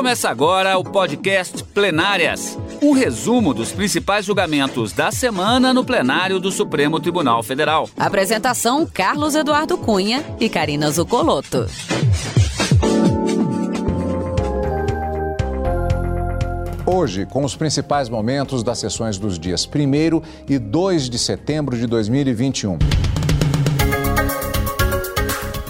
Começa agora o podcast Plenárias um resumo dos principais julgamentos da semana no plenário do Supremo Tribunal Federal. Apresentação: Carlos Eduardo Cunha e Karina Zucolotto. Hoje, com os principais momentos das sessões dos dias 1 e 2 de setembro de 2021.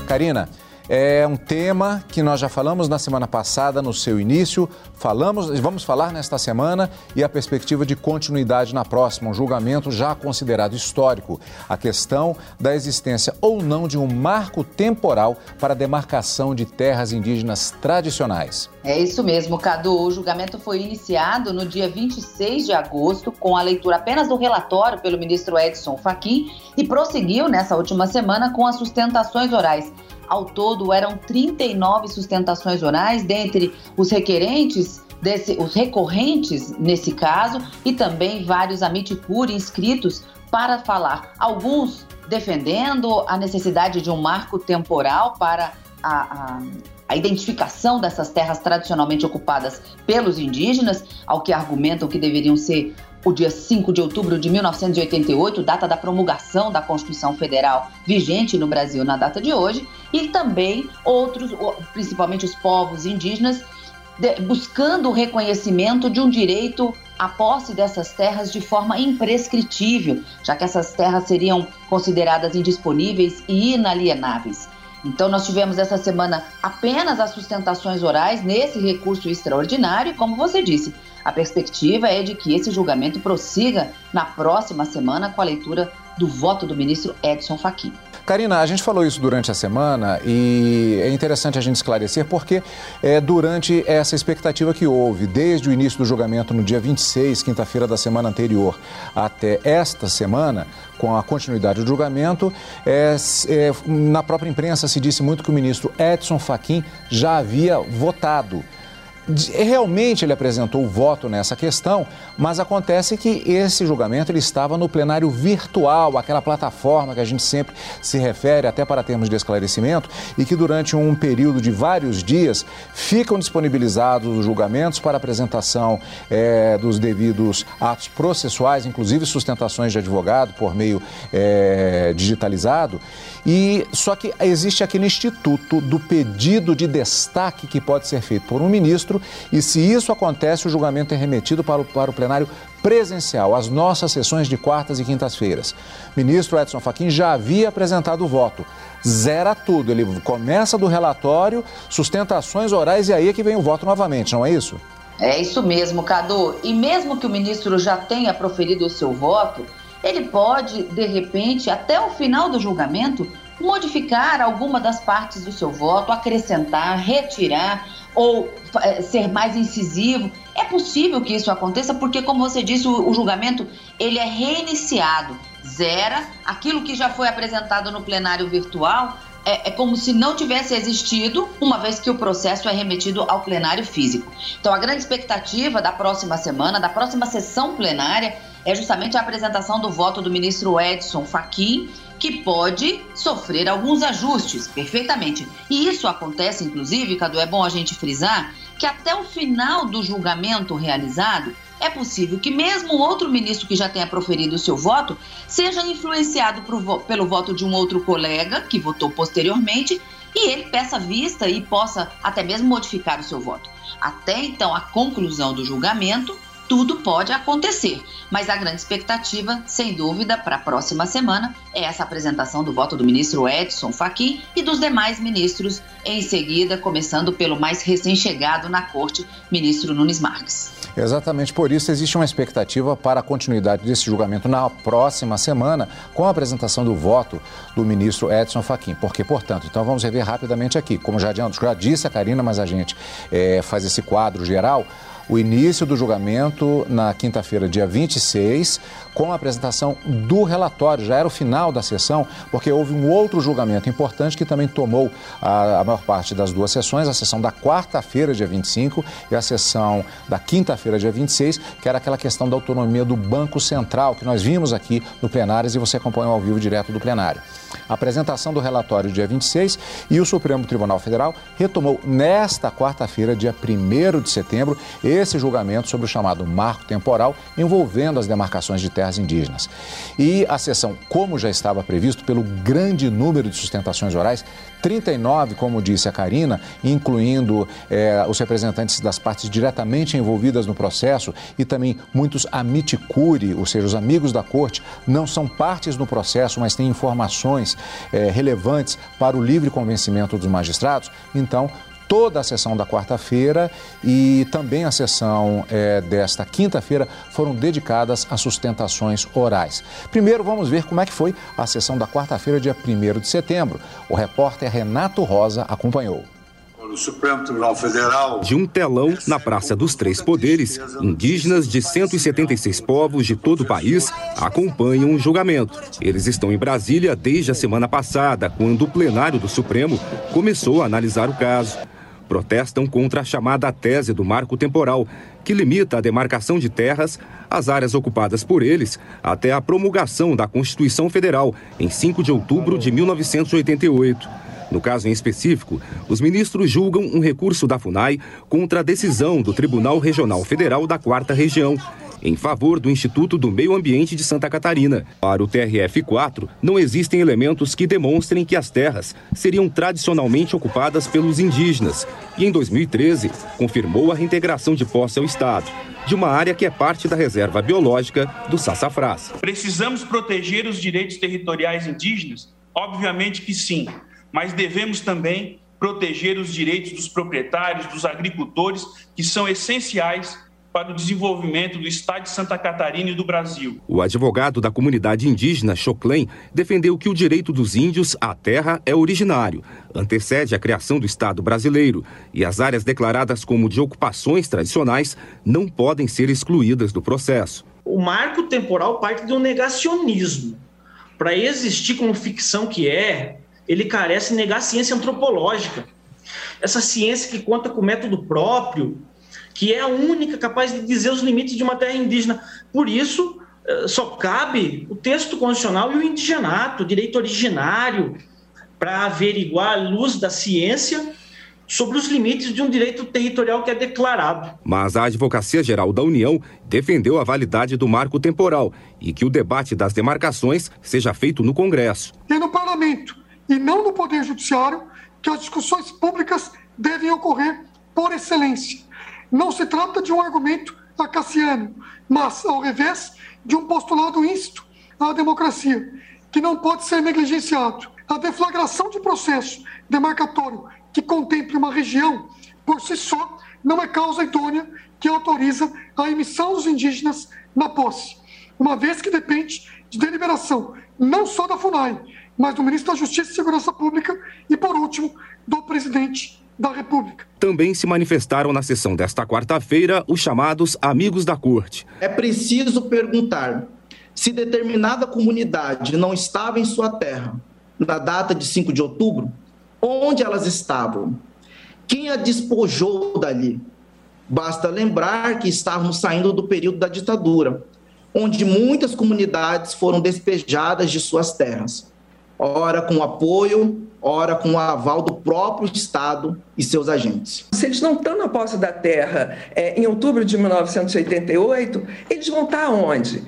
Karina, é um tema que nós já falamos na semana passada, no seu início, falamos, vamos falar nesta semana e a perspectiva de continuidade na próxima, um julgamento já considerado histórico, a questão da existência ou não de um marco temporal para a demarcação de terras indígenas tradicionais. É isso mesmo, Cadu. O julgamento foi iniciado no dia 26 de agosto, com a leitura apenas do relatório pelo ministro Edson Fachin e prosseguiu nessa última semana com as sustentações orais. Ao todo, eram 39 sustentações orais, dentre os requerentes, desse, os recorrentes nesse caso, e também vários amiticuri inscritos para falar. Alguns defendendo a necessidade de um marco temporal para a, a, a, identificação dessas terras tradicionalmente ocupadas pelos indígenas, ao que argumentam que deveriam ser o dia 5 de outubro de 1988, data da promulgação da Constituição Federal vigente no Brasil na data de hoje, e também outros, principalmente os povos indígenas, buscando o reconhecimento de um direito à posse dessas terras de forma imprescritível, já que essas terras seriam consideradas indisponíveis e inalienáveis. Então, nós tivemos essa semana apenas as sustentações orais nesse recurso extraordinário, e como você disse, a perspectiva é de que esse julgamento prossiga na próxima semana com a leitura do voto do ministro Edson Fachin. Karina, a gente falou isso durante a semana e é interessante a gente esclarecer porque é, durante essa expectativa que houve, desde o início do julgamento no dia 26, quinta-feira da semana anterior, até esta semana, com a continuidade do julgamento, é, é, na própria imprensa se disse muito que o ministro Edson Fachin já havia votado realmente ele apresentou o voto nessa questão, mas acontece que esse julgamento ele estava no plenário virtual, aquela plataforma que a gente sempre se refere até para termos de esclarecimento e que durante um período de vários dias ficam disponibilizados os julgamentos para apresentação é, dos devidos atos processuais, inclusive sustentações de advogado por meio é, digitalizado. E só que existe aquele instituto do pedido de destaque que pode ser feito por um ministro e se isso acontece, o julgamento é remetido para o, para o plenário presencial, às nossas sessões de quartas e quintas-feiras. Ministro Edson Fachin já havia apresentado o voto. Zera tudo. Ele começa do relatório, sustentações orais e aí é que vem o voto novamente, não é isso? É isso mesmo, Cadu. E mesmo que o ministro já tenha proferido o seu voto, ele pode, de repente, até o final do julgamento, modificar alguma das partes do seu voto, acrescentar, retirar ou é, ser mais incisivo. É possível que isso aconteça porque, como você disse, o, o julgamento ele é reiniciado, zera aquilo que já foi apresentado no plenário virtual. É, é, como se não tivesse existido, uma vez que o processo é remetido ao plenário físico. Então, a grande expectativa da próxima semana, da próxima sessão plenária, é justamente a apresentação do voto do ministro Edson Fachin que pode sofrer alguns ajustes, perfeitamente. E isso acontece, inclusive, Cadu, é bom a gente frisar, que até o final do julgamento realizado, é possível que mesmo outro ministro que já tenha proferido o seu voto seja influenciado pelo voto de um outro colega que votou posteriormente e ele peça vista e possa até mesmo modificar o seu voto. Até então, a conclusão do julgamento, tudo pode acontecer. Mas a grande expectativa, sem dúvida, para a próxima semana é essa apresentação do voto do ministro Edson Fachin e dos demais ministros em seguida, começando pelo mais recém-chegado na corte, ministro Nunes Marques. Exatamente por isso existe uma expectativa para a continuidade desse julgamento na próxima semana, com a apresentação do voto do ministro Edson Fachin. Porque, portanto, então vamos rever rapidamente aqui. Como já, já disse a Karina, mas a gente é, faz esse quadro geral. O início do julgamento na quinta-feira, dia 26, com a apresentação do relatório. Já era o final da sessão, porque houve um outro julgamento importante que também tomou a, a maior parte das duas sessões, a sessão da quarta-feira, dia 25, e a sessão da quinta-feira, dia 26, que era aquela questão da autonomia do Banco Central, que nós vimos aqui no plenário e você acompanhou ao vivo direto do plenário. A apresentação do relatório dia 26 e o Supremo Tribunal Federal retomou nesta quarta-feira, dia 1 de setembro, esse julgamento sobre o chamado marco temporal envolvendo as demarcações de terras indígenas. E a sessão, como já estava previsto pelo grande número de sustentações orais, 39, como disse a Karina, incluindo eh, os representantes das partes diretamente envolvidas no processo e também muitos amiticuri, ou seja, os amigos da corte, não são partes no processo, mas têm informações eh, relevantes para o livre convencimento dos magistrados. Então, toda a sessão da quarta-feira e também a sessão é, desta quinta-feira foram dedicadas a sustentações orais. Primeiro, vamos ver como é que foi a sessão da quarta-feira, dia 1 de setembro. O repórter Renato Rosa acompanhou. O Supremo Tribunal Federal. De um telão na Praça dos Três Poderes, indígenas de 176 povos de todo o país acompanham o julgamento. Eles estão em Brasília desde a semana passada, quando o plenário do Supremo começou a analisar o caso protestam contra a chamada tese do marco temporal, que limita a demarcação de terras às áreas ocupadas por eles até a promulgação da Constituição Federal, em 5 de outubro de 1988. No caso em específico, os ministros julgam um recurso da FUNAI contra a decisão do Tribunal Regional Federal da Quarta Região, em favor do Instituto do Meio Ambiente de Santa Catarina. Para o TRF-4, não existem elementos que demonstrem que as terras seriam tradicionalmente ocupadas pelos indígenas e, em 2013, confirmou a reintegração de posse ao Estado de uma área que é parte da reserva biológica do Sassafrás. Precisamos proteger os direitos territoriais indígenas? Obviamente que sim, mas devemos também proteger os direitos dos proprietários, dos agricultores, que são essenciais para o desenvolvimento do Estado de Santa Catarina e do Brasil. O advogado da comunidade indígena, Choclen, defendeu que o direito dos índios à terra é originário, antecede a criação do Estado brasileiro e as áreas declaradas como de ocupações tradicionais não podem ser excluídas do processo. O marco temporal parte de um negacionismo. Para existir como ficção que é, ele carece de negar a ciência antropológica. Essa ciência que conta com método próprio, que é a única capaz de dizer os limites de uma terra indígena. Por isso, eh, só cabe o texto constitucional e o indigenato, o direito originário, para averiguar a luz da ciência sobre os limites de um direito territorial que é declarado. Mas a Advocacia Geral da União defendeu a validade do marco temporal e que o debate das demarcações seja feito no Congresso. E no Parlamento, e não no Poder Judiciário, que as discussões públicas devem ocorrer por excelência. Não se trata de um argumento acaciano, mas, ao revés, de um postulado íncito à democracia, que não pode ser negligenciado. A deflagração de processo demarcatório que contemple uma região, por si só, não é causa idônea que autoriza a emissão dos indígenas na posse, uma vez que depende de deliberação não só da FUNAI, mas do ministro da Justiça e Segurança Pública e, por último, do presidente da República. Também se manifestaram na sessão desta quarta-feira os chamados amigos da corte. É preciso perguntar se determinada comunidade não estava em sua terra na data de 5 de outubro, onde elas estavam? Quem a despojou dali? Basta lembrar que estávamos saindo do período da ditadura, onde muitas comunidades foram despejadas de suas terras, ora com apoio ora com o aval do próprio Estado e seus agentes. Se eles não estão na posse da terra é, em outubro de 1988, eles vão estar onde?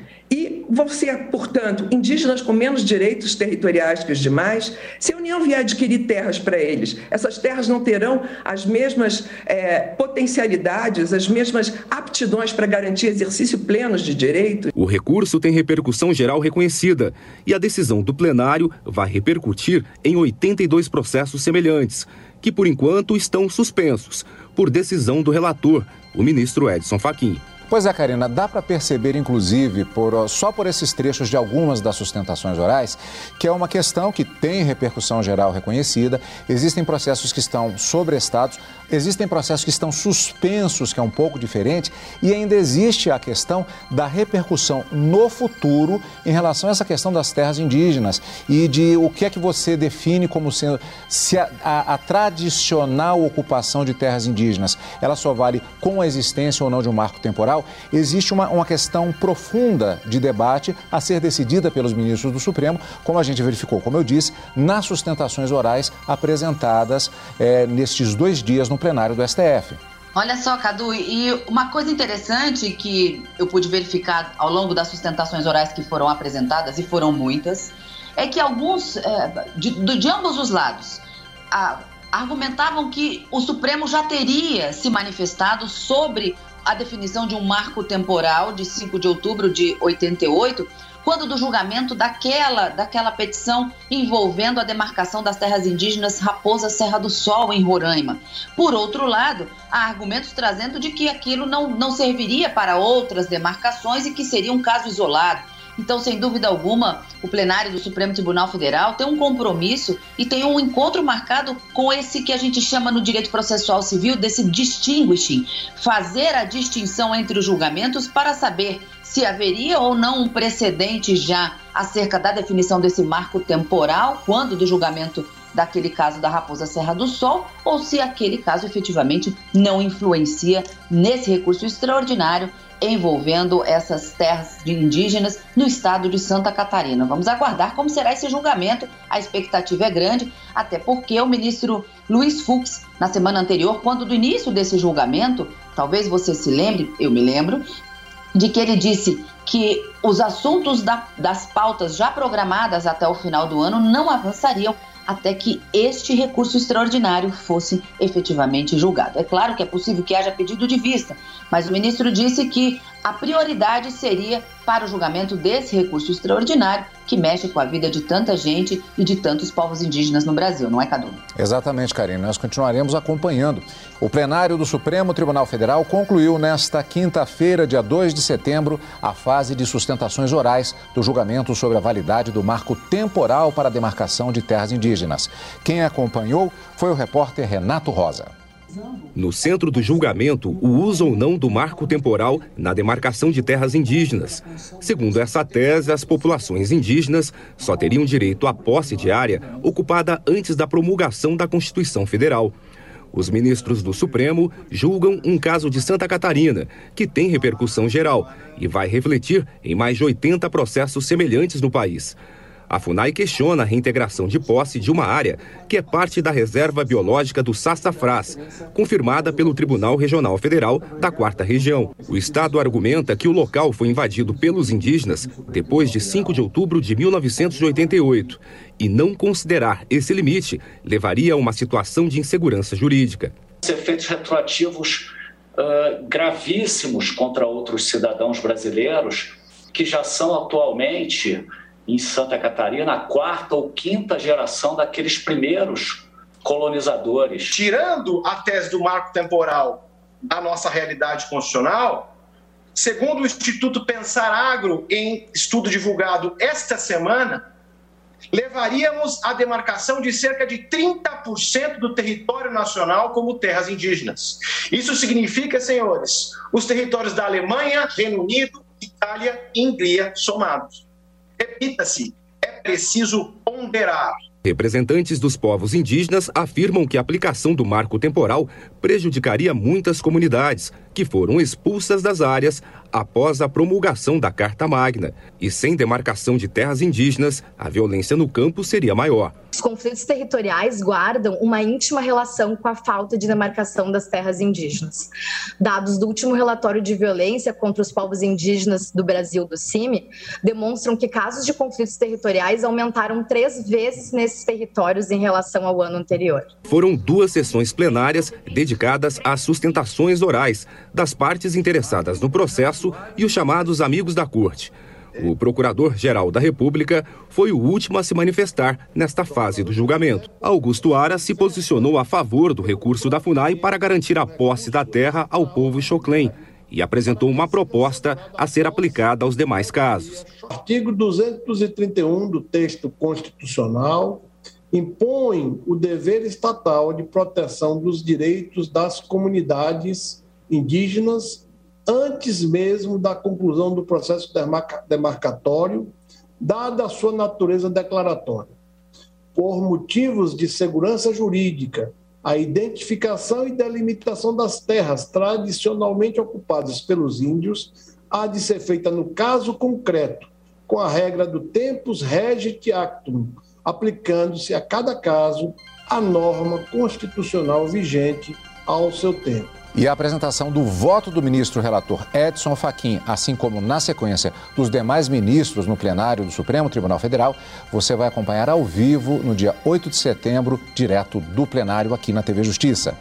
Vão ser, portanto, indígenas com menos direitos territoriais que os demais. Se a União vier adquirir terras para eles, essas terras não terão as mesmas é, potencialidades, as mesmas aptidões para garantir exercício pleno de direitos. O recurso tem repercussão geral reconhecida e a decisão do plenário vai repercutir em 82 processos semelhantes, que por enquanto estão suspensos, por decisão do relator, o ministro Edson Fachin. Pois é, Karina, dá para perceber, inclusive, por, só por esses trechos de algumas das sustentações orais, que é uma questão que tem repercussão geral reconhecida, existem processos que estão sobrestados, existem processos que estão suspensos, que é um pouco diferente, e ainda existe a questão da repercussão no futuro em relação a essa questão das terras indígenas e de o que é que você define como sendo se a, a, a tradicional ocupação de terras indígenas ela só vale com a existência ou não de um marco temporal? Existe uma, uma questão profunda de debate a ser decidida pelos ministros do Supremo, como a gente verificou, como eu disse, nas sustentações orais apresentadas é, nestes dois dias no plenário do STF. Olha só, Cadu, e uma coisa interessante que eu pude verificar ao longo das sustentações orais que foram apresentadas, e foram muitas, é que alguns, é, de, de, ambos os lados, argumentavam que o Supremo já teria se manifestado sobre a definição de um marco temporal de 5 de outubro de 88, quando do julgamento daquela, daquela petição envolvendo a demarcação das terras indígenas Raposa Serra do Sol, em Roraima. Por outro lado, há argumentos trazendo de que aquilo não, não serviria para outras demarcações e que seria um caso isolado. Então, sem dúvida alguma, o plenário do Supremo Tribunal Federal tem um compromisso e tem um encontro marcado com esse que a gente chama no direito processual civil desse distinguishing, fazer a distinção entre os julgamentos para saber se haveria ou não um precedente já acerca da definição desse marco temporal, quando do julgamento daquele caso da Raposa Serra do Sol, ou se aquele caso efetivamente não influencia nesse recurso extraordinário envolvendo essas terras de indígenas no estado de Santa Catarina. Vamos aguardar como será esse julgamento. A expectativa é grande, até porque o ministro Luiz Fux, na semana anterior, quando do início desse julgamento, talvez você se lembre, eu me lembro, de que ele disse que os assuntos da, das pautas já programadas até o final do ano não avançariam até que este recurso extraordinário fosse efetivamente julgado. É claro que é possível que haja pedido de vista, mas o ministro disse que a prioridade seria para o julgamento desse recurso extraordinário que mexe com a vida de tanta gente e de tantos povos indígenas no Brasil, não é, Cadu? Exatamente, Karine. Nós continuaremos acompanhando. O plenário do Supremo Tribunal Federal concluiu nesta quinta-feira, dia 2 de setembro, a fase de sustentações orais do julgamento sobre a validade do marco temporal para a demarcação de terras indígenas. Quem acompanhou foi o repórter Renato Rosa. No centro do julgamento, o uso ou não do marco temporal na demarcação de terras indígenas. Segundo essa tese, as populações indígenas só teriam direito à posse de área ocupada antes da promulgação da Constituição Federal. Os ministros do Supremo julgam um caso de Santa Catarina, que tem repercussão geral e vai refletir em mais de 80 processos semelhantes no país. A FUNAI questiona a reintegração de posse de uma área que é parte da reserva biológica do Sassafrás, confirmada pelo Tribunal Regional Federal da Quarta Região. O Estado argumenta que o local foi invadido pelos indígenas depois de 5 de outubro de 1988 e não considerar esse limite levaria a uma situação de insegurança jurídica. Os efeitos retroativos uh, gravíssimos contra outros cidadãos brasileiros que já são atualmente em Santa Catarina a quarta ou quinta geração daqueles primeiros colonizadores. Tirando a tese do marco temporal da nossa realidade constitucional, segundo o Instituto Pensar Agro, em estudo divulgado esta semana, levaríamos a demarcação de cerca de 30% do território nacional como terras indígenas. Isso significa, senhores, os territórios da Alemanha, Reino Unido, Itália e Hungria somados. Repita-se, é preciso ponderar. Representantes dos povos indígenas afirmam que a aplicação do marco temporal prejudicaria muitas comunidades que foram expulsas das áreas após a promulgação da Carta Magna. E sem demarcação de terras indígenas, a violência no campo seria maior. Os conflitos territoriais guardam uma íntima relação com a falta de demarcação das terras indígenas. Dados do último relatório de violência contra os povos indígenas do Brasil, do CIMI, demonstram que casos de conflitos territoriais aumentaram três vezes nesses territórios em relação ao ano anterior. Foram duas sessões plenárias dedicadas às sustentações orais das partes interessadas no processo e os chamados amigos da corte. O Procurador-Geral da República foi o último a se manifestar nesta fase do julgamento. Augusto Ara se posicionou a favor do recurso da FUNAI para garantir a posse da terra ao povo Choclen e apresentou uma proposta a ser aplicada aos demais casos. Artigo 231 do texto constitucional impõe o dever estatal de proteção dos direitos das comunidades indígenas antes mesmo da conclusão do processo demarcatório, dada a sua natureza declaratória. Por motivos de segurança jurídica, a identificação e delimitação das terras tradicionalmente ocupadas pelos índios há de ser feita no caso concreto, com a regra do tempus regit actum, aplicando-se a cada caso a norma constitucional vigente ao seu tempo. E a apresentação do voto do ministro relator Edson Fachin, assim como na sequência dos demais ministros no plenário do Supremo Tribunal Federal, você vai acompanhar ao vivo no dia 8 de setembro, direto do plenário aqui na TV Justiça.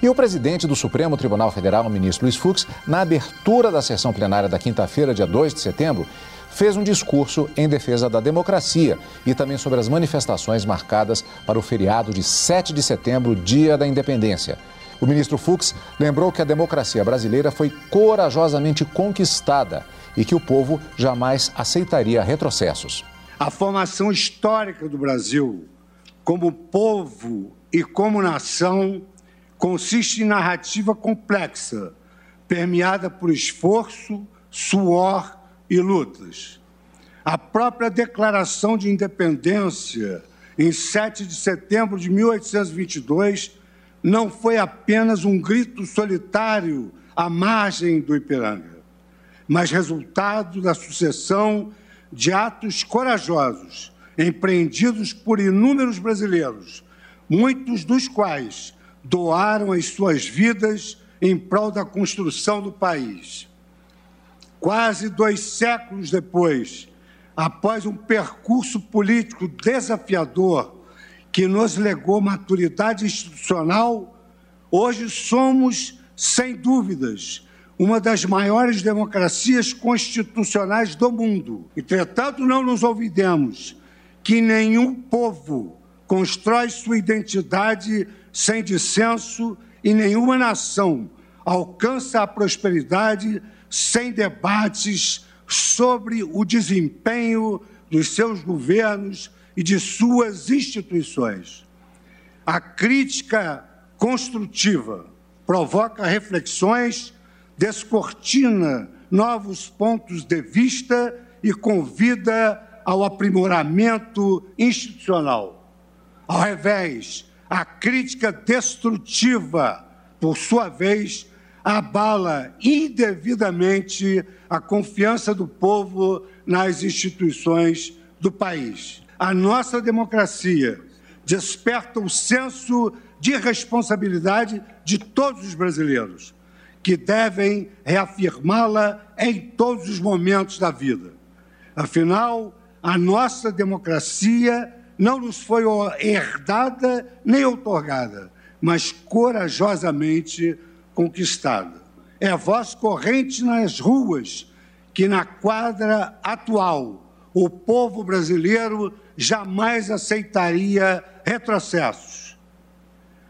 E o presidente do Supremo Tribunal Federal, o ministro Luiz Fux, na abertura da sessão plenária da quinta-feira, dia 2 de setembro, fez um discurso em defesa da democracia e também sobre as manifestações marcadas para o feriado de 7 de setembro, dia da independência. O ministro Fux lembrou que a democracia brasileira foi corajosamente conquistada e que o povo jamais aceitaria retrocessos. A formação histórica do Brasil, como povo e como nação, consiste em narrativa complexa, permeada por esforço, suor e lutas. A própria Declaração de Independência, em 7 de setembro de 1822, não foi apenas um grito solitário à margem do Ipiranga, mas resultado da sucessão de atos corajosos empreendidos por inúmeros brasileiros, muitos dos quais doaram as suas vidas em prol da construção do país. Quase dois séculos depois, após um percurso político desafiador que nos legou maturidade institucional, hoje somos, sem dúvidas, uma das maiores democracias constitucionais do mundo. Entretanto, não nos olvidemos que nenhum povo constrói sua identidade sem dissenso e nenhuma nação alcança a prosperidade sem debates sobre o desempenho dos seus governos e de suas instituições. A crítica construtiva provoca reflexões, descortina novos pontos de vista e convida ao aprimoramento institucional. Ao revés, a crítica destrutiva, por sua vez, abala indevidamente a confiança do povo nas instituições do país a nossa democracia desperta o senso de responsabilidade de todos os brasileiros, que devem reafirmá-la em todos os momentos da vida. Afinal, a nossa democracia não nos foi herdada nem outorgada, mas corajosamente conquistada. É a voz corrente nas ruas que, na quadra atual, o povo brasileiro jamais aceitaria retrocessos.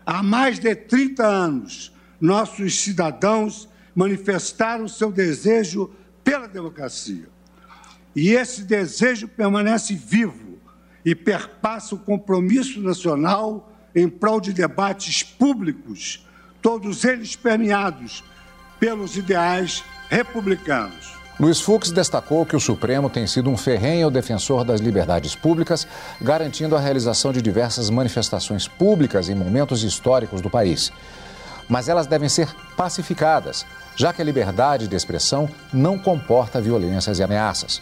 Há mais de 30 anos, nossos cidadãos manifestaram seu desejo pela democracia. E esse desejo permanece vivo e perpassa o compromisso nacional em prol de debates públicos, todos eles permeados pelos ideais republicanos. Luiz Fux destacou que o Supremo tem sido um ferrenho defensor das liberdades públicas, garantindo a realização de diversas manifestações públicas em momentos históricos do país. Mas elas devem ser pacificadas, já que a liberdade de expressão não comporta violências e ameaças.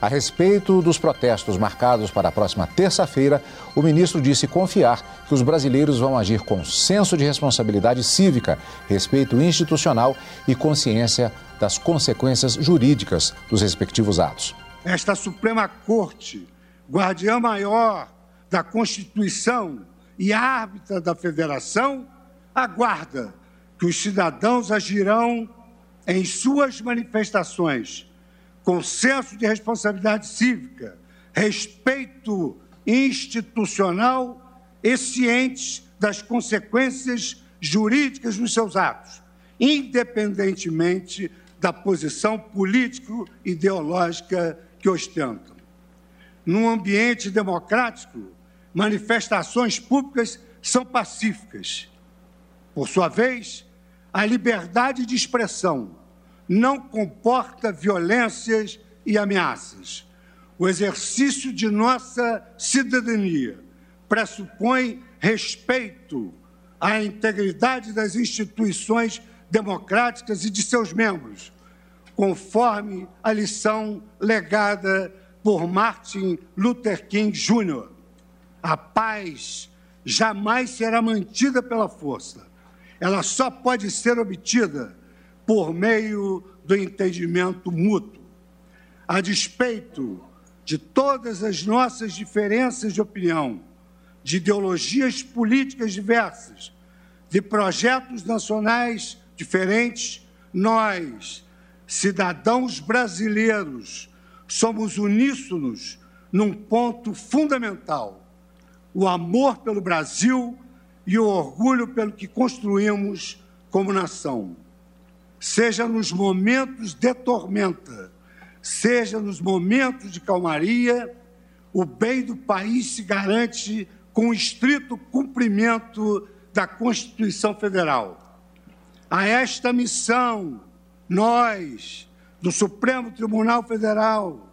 A respeito dos protestos marcados para a próxima terça-feira, o ministro disse confiar que os brasileiros vão agir com senso de responsabilidade cívica, respeito institucional e consciência das consequências jurídicas dos respectivos atos. Esta Suprema Corte, guardiã maior da Constituição e árbitra da Federação, aguarda que os cidadãos agirão em suas manifestações com senso de responsabilidade cívica, respeito institucional e cientes das consequências jurídicas dos seus atos, independentemente da posição político-ideológica que ostentam. Num ambiente democrático, manifestações públicas são pacíficas. Por sua vez, a liberdade de expressão não comporta violências e ameaças. O exercício de nossa cidadania pressupõe respeito à integridade das instituições democráticas e de seus membros, conforme a lição legada por Martin Luther King Jr. A paz jamais será mantida pela força. Ela só pode ser obtida por meio do entendimento mútuo. A despeito de todas as nossas diferenças de opinião, de ideologias políticas diversas, de projetos nacionais diferentes, nós, cidadãos brasileiros, somos uníssonos num ponto fundamental: o amor pelo Brasil e o orgulho pelo que construímos como nação. Seja nos momentos de tormenta, seja nos momentos de calmaria, o bem do país se garante com estrito cumprimento da Constituição Federal. A esta missão, nós, do Supremo Tribunal Federal,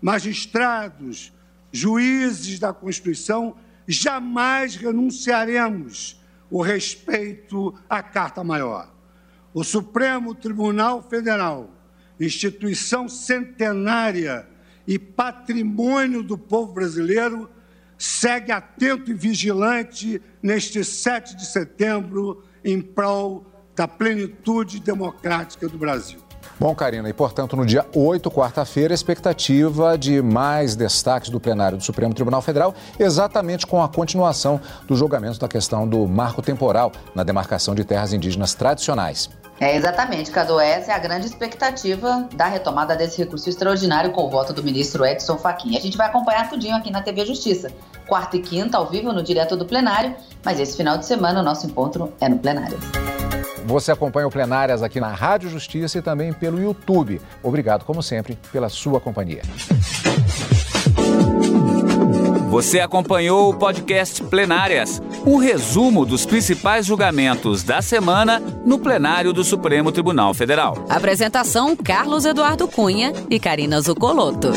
magistrados, juízes da Constituição, jamais renunciaremos o respeito à Carta Maior. O Supremo Tribunal Federal, instituição centenária e patrimônio do povo brasileiro, segue atento e vigilante neste 7 de setembro em prol da plenitude democrática do Brasil. Bom, Karina, e portanto, no dia 8, quarta-feira, expectativa de mais destaques do plenário do Supremo Tribunal Federal, exatamente com a continuação do julgamento da questão do marco temporal na demarcação de terras indígenas tradicionais. É, exatamente, Cadu. Essa é a grande expectativa da retomada desse recurso extraordinário com o voto do ministro Edson Fachin. A gente vai acompanhar tudinho aqui na TV Justiça. Quarta e quinta, ao vivo, no direto do plenário, mas esse final de semana o nosso encontro é no plenário. Você acompanha o Plenárias aqui na Rádio Justiça e também pelo YouTube. Obrigado, como sempre, pela sua companhia. Você acompanhou o podcast Plenárias, um resumo dos principais julgamentos da semana no plenário do Supremo Tribunal Federal. Apresentação: Carlos Eduardo Cunha e Karina Zucolotto.